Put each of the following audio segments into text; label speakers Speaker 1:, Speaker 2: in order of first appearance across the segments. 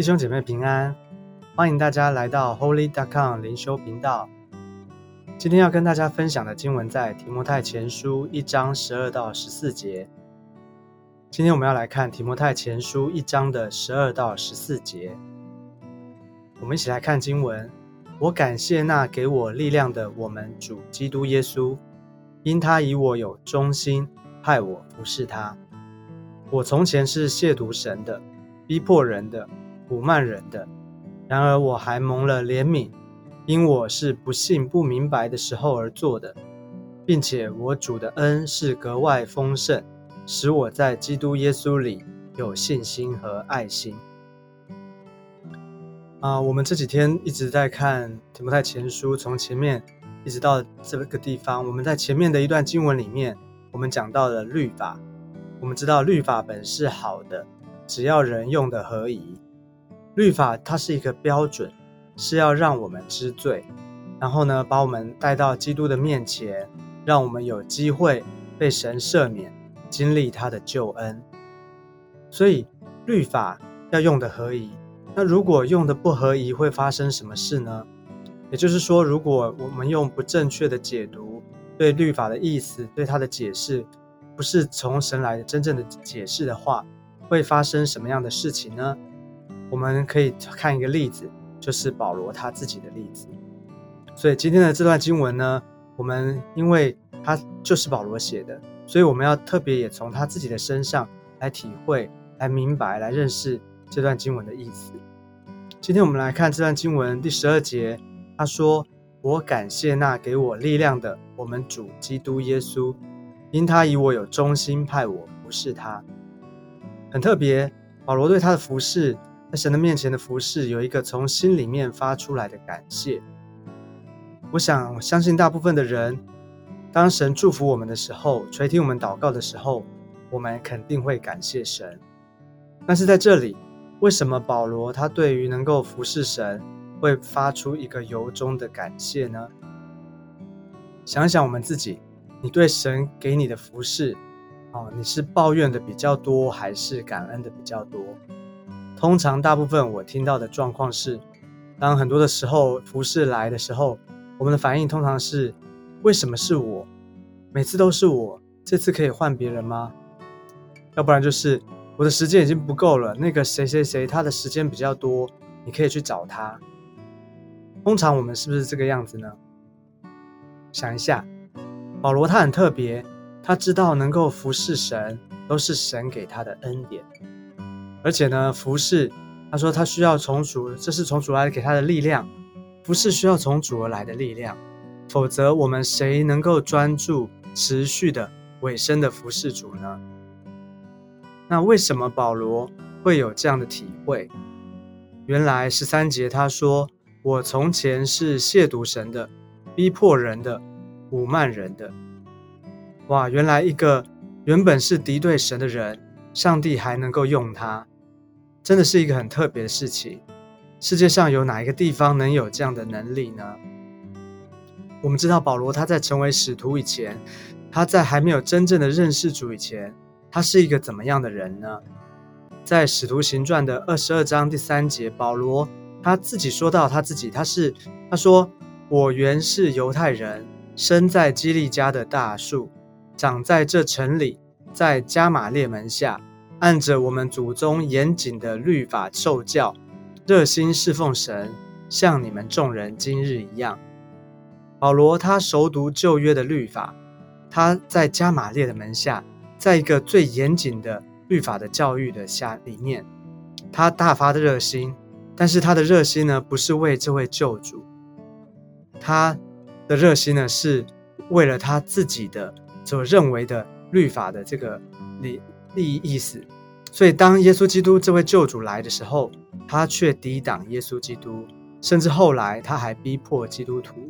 Speaker 1: 弟兄姐妹平安，欢迎大家来到 Holy. dot com 灵修频道。今天要跟大家分享的经文在提摩太前书一章十二到十四节。今天我们要来看提摩太前书一章的十二到十四节。我们一起来看经文。我感谢那给我力量的我们主基督耶稣，因他以我有忠心，派我服侍他。我从前是亵渎神的，逼迫人的。辱慢人的，然而我还蒙了怜悯，因我是不信不明白的时候而做的，并且我主的恩是格外丰盛，使我在基督耶稣里有信心和爱心。啊，我们这几天一直在看提摩太前书，从前面一直到这个地方，我们在前面的一段经文里面，我们讲到了律法，我们知道律法本是好的，只要人用的合宜。律法它是一个标准，是要让我们知罪，然后呢，把我们带到基督的面前，让我们有机会被神赦免，经历他的救恩。所以律法要用的合宜。那如果用的不合宜，会发生什么事呢？也就是说，如果我们用不正确的解读，对律法的意思，对它的解释，不是从神来的真正的解释的话，会发生什么样的事情呢？我们可以看一个例子，就是保罗他自己的例子。所以今天的这段经文呢，我们因为他就是保罗写的，所以我们要特别也从他自己的身上来体会、来明白、来认识这段经文的意思。今天我们来看这段经文第十二节，他说：“我感谢那给我力量的我们主基督耶稣，因他以我有忠心派我服侍他。”很特别，保罗对他的服侍。在神的面前的服侍，有一个从心里面发出来的感谢。我想相信大部分的人，当神祝福我们的时候，垂听我们祷告的时候，我们肯定会感谢神。但是在这里，为什么保罗他对于能够服侍神，会发出一个由衷的感谢呢？想想我们自己，你对神给你的服侍，哦，你是抱怨的比较多，还是感恩的比较多？通常，大部分我听到的状况是，当很多的时候服侍来的时候，我们的反应通常是：为什么是我？每次都是我，这次可以换别人吗？要不然就是我的时间已经不够了，那个谁谁谁他的时间比较多，你可以去找他。通常我们是不是这个样子呢？想一下，保罗他很特别，他知道能够服侍神，都是神给他的恩典。而且呢，服侍，他说他需要从主，这是从主来给他的力量。服侍需要从主而来的力量，否则我们谁能够专注、持续的委身的服侍主呢？那为什么保罗会有这样的体会？原来十三节他说：“我从前是亵渎神的，逼迫人的，侮慢人的。”哇，原来一个原本是敌对神的人，上帝还能够用他。真的是一个很特别的事情。世界上有哪一个地方能有这样的能力呢？我们知道保罗他在成为使徒以前，他在还没有真正的认识主以前，他是一个怎么样的人呢？在使徒行传的二十二章第三节，保罗他自己说到他自己，他是他说：“我原是犹太人，生在基利家的大树，长在这城里，在加马列门下。”按着我们祖宗严谨的律法受教，热心侍奉神，像你们众人今日一样。保罗他熟读旧约的律法，他在加马列的门下，在一个最严谨的律法的教育的下里面，他大发的热心。但是他的热心呢，不是为这位救主，他的热心呢，是为了他自己的所认为的律法的这个理。利益意思，所以当耶稣基督这位救主来的时候，他却抵挡耶稣基督，甚至后来他还逼迫基督徒，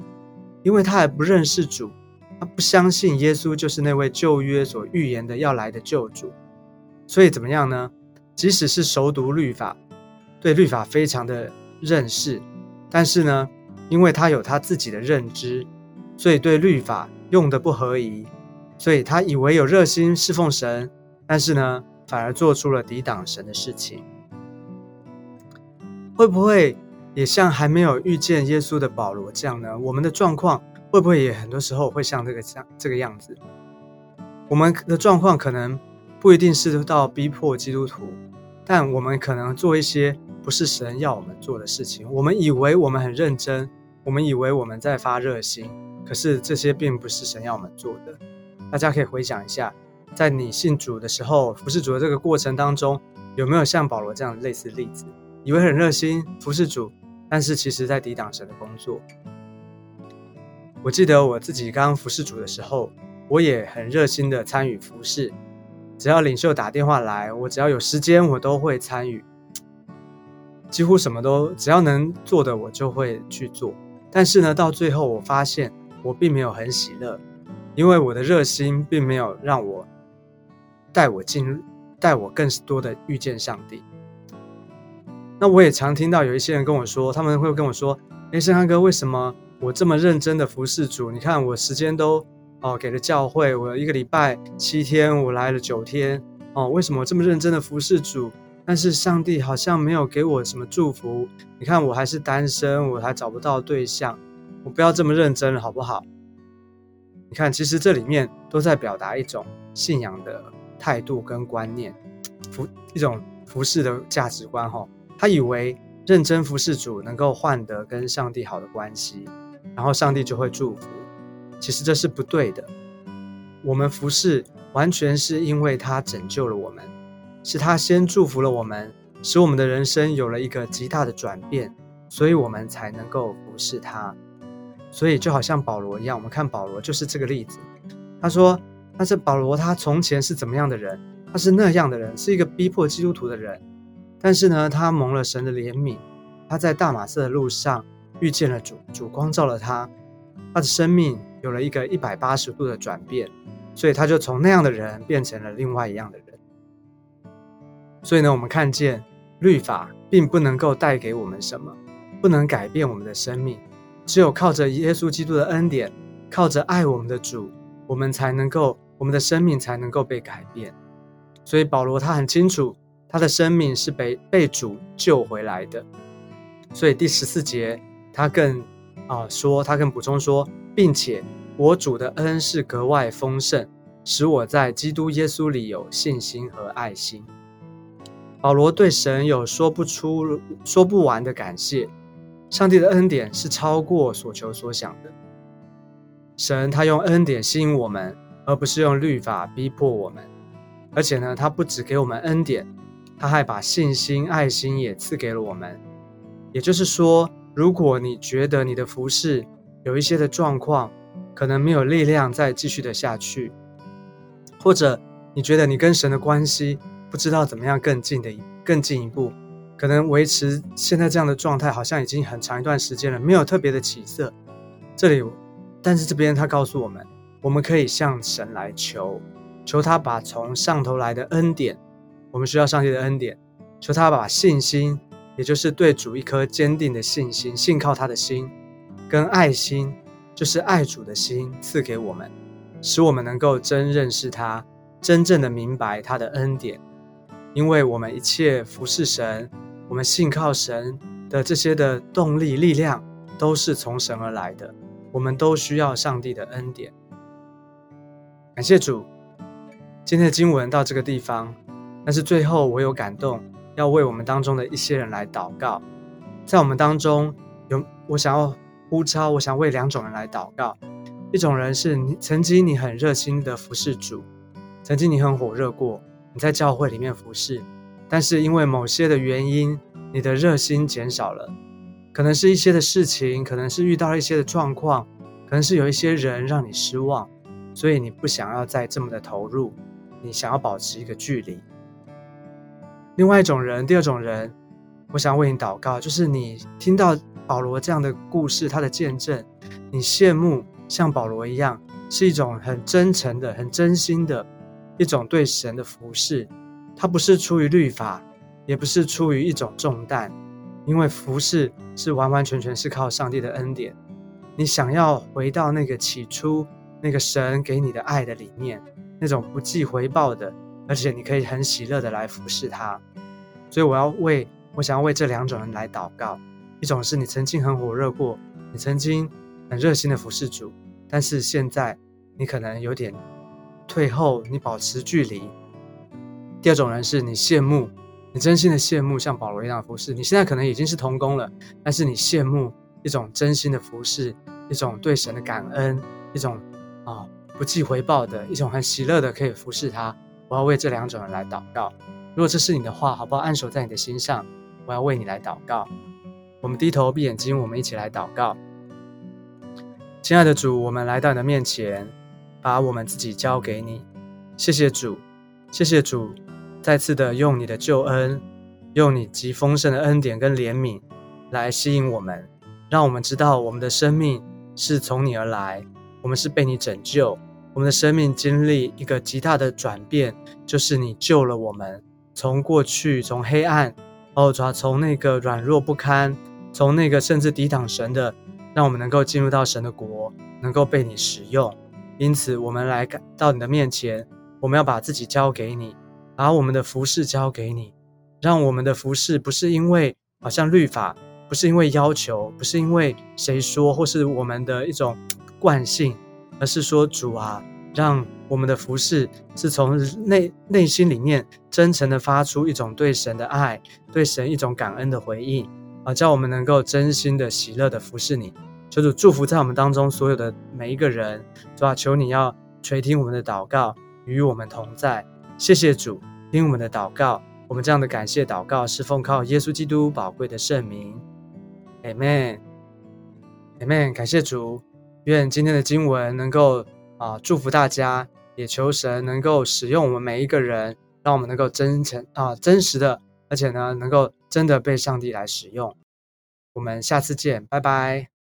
Speaker 1: 因为他还不认识主，他不相信耶稣就是那位旧约所预言的要来的救主，所以怎么样呢？即使是熟读律法，对律法非常的认识，但是呢，因为他有他自己的认知，所以对律法用的不合宜，所以他以为有热心侍奉神。但是呢，反而做出了抵挡神的事情。会不会也像还没有遇见耶稣的保罗这样呢？我们的状况会不会也很多时候会像这个像这个样子？我们的状况可能不一定是到逼迫基督徒，但我们可能做一些不是神要我们做的事情。我们以为我们很认真，我们以为我们在发热心，可是这些并不是神要我们做的。大家可以回想一下，在你信主的时候，服侍主的这个过程当中，有没有像保罗这样类似例子？以为很热心服侍主，但是其实在抵挡神的工作。我记得我自己刚服侍主的时候，我也很热心的参与服侍，只要领袖打电话来，我只要有时间，我都会参与，几乎什么都只要能做的，我就会去做。但是呢，到最后我发现我并没有很喜乐，因为我的热心并没有让我带我进，带我更多的遇见上帝。那我也常听到有一些人跟我说，他们会跟我说：“哎，圣汉哥，为什么我这么认真的服侍主？你看我时间都哦给了教会，我一个礼拜七天，我来了九天哦，为什么这么认真的服侍主？但是上帝好像没有给我什么祝福。你看我还是单身，我还找不到对象，我不要这么认真了，好不好？你看，其实这里面都在表达一种信仰的态度跟观念，服一种服侍的价值观，哈。”他以为认真服侍主能够换得跟上帝好的关系，然后上帝就会祝福。其实这是不对的。我们服侍完全是因为他拯救了我们，是他先祝福了我们，使我们的人生有了一个极大的转变，所以我们才能够服侍他。所以就好像保罗一样，我们看保罗就是这个例子。他说：“但是保罗他从前是怎么样的人？他是那样的人，是一个逼迫基督徒的人。”但是呢，他蒙了神的怜悯，他在大马色的路上遇见了主，主光照了他，他的生命有了一个一百八十度的转变，所以他就从那样的人变成了另外一样的人。所以呢，我们看见律法并不能够带给我们什么，不能改变我们的生命，只有靠着耶稣基督的恩典，靠着爱我们的主，我们才能够，我们的生命才能够被改变。所以保罗他很清楚。他的生命是被被主救回来的，所以第十四节他更啊说，他更补充说，并且我主的恩是格外丰盛，使我在基督耶稣里有信心和爱心。保罗对神有说不出、说不完的感谢，上帝的恩典是超过所求所想的。神他用恩典吸引我们，而不是用律法逼迫我们，而且呢，他不只给我们恩典。他还把信心、爱心也赐给了我们。也就是说，如果你觉得你的服饰有一些的状况，可能没有力量再继续的下去，或者你觉得你跟神的关系不知道怎么样更近的更进一步，可能维持现在这样的状态好像已经很长一段时间了，没有特别的起色。这里，但是这边他告诉我们，我们可以向神来求，求他把从上头来的恩典。我们需要上帝的恩典，求他把信心，也就是对主一颗坚定的信心、信靠他的心，跟爱心，就是爱主的心，赐给我们，使我们能够真认识他，真正的明白他的恩典。因为我们一切服侍神，我们信靠神的这些的动力、力量，都是从神而来的。我们都需要上帝的恩典。感谢主，今天的经文到这个地方。但是最后，我有感动，要为我们当中的一些人来祷告。在我们当中，有我想要呼召，我想为两种人来祷告。一种人是你曾经你很热心的服侍主，曾经你很火热过，你在教会里面服侍，但是因为某些的原因，你的热心减少了，可能是一些的事情，可能是遇到了一些的状况，可能是有一些人让你失望，所以你不想要再这么的投入，你想要保持一个距离。另外一种人，第二种人，我想为你祷告，就是你听到保罗这样的故事，他的见证，你羡慕像保罗一样，是一种很真诚的、很真心的一种对神的服侍。他不是出于律法，也不是出于一种重担，因为服侍是完完全全是靠上帝的恩典。你想要回到那个起初那个神给你的爱的里面，那种不计回报的，而且你可以很喜乐的来服侍他。所以我要为我想要为这两种人来祷告：一种是你曾经很火热过，你曾经很热心的服侍主，但是现在你可能有点退后，你保持距离；第二种人是你羡慕，你真心的羡慕像保罗一样的服侍，你现在可能已经是童工了，但是你羡慕一种真心的服侍，一种对神的感恩，一种不计回报的一种很喜乐的可以服侍他。我要为这两种人来祷告。如果这是你的话，好不好？按手在你的心上。我要为你来祷告。我们低头闭眼睛，我们一起来祷告。亲爱的主，我们来到你的面前，把我们自己交给你。谢谢主，谢谢主，再次的用你的救恩，用你极丰盛的恩典跟怜悯来吸引我们，让我们知道我们的生命是从你而来，我们是被你拯救。我们的生命经历一个极大的转变，就是你救了我们，从过去从黑暗，哦，主要从那个软弱不堪，从那个甚至抵挡神的，让我们能够进入到神的国，能够被你使用。因此，我们来到你的面前，我们要把自己交给你，把我们的服饰交给你，让我们的服饰不是因为好像律法，不是因为要求，不是因为谁说，或是我们的一种惯性。而是说，主啊，让我们的服饰是从内内心里面真诚的发出一种对神的爱，对神一种感恩的回应啊，叫我们能够真心的喜乐的服侍你。求主祝福在我们当中所有的每一个人，主啊，求你要垂听我们的祷告，与我们同在。谢谢主，听我们的祷告。我们这样的感谢祷告是奉靠耶稣基督宝贵的圣名。Amen，Amen，感谢主。愿今天的经文能够啊祝福大家，也求神能够使用我们每一个人，让我们能够真诚啊真实的，而且呢能够真的被上帝来使用。我们下次见，拜拜。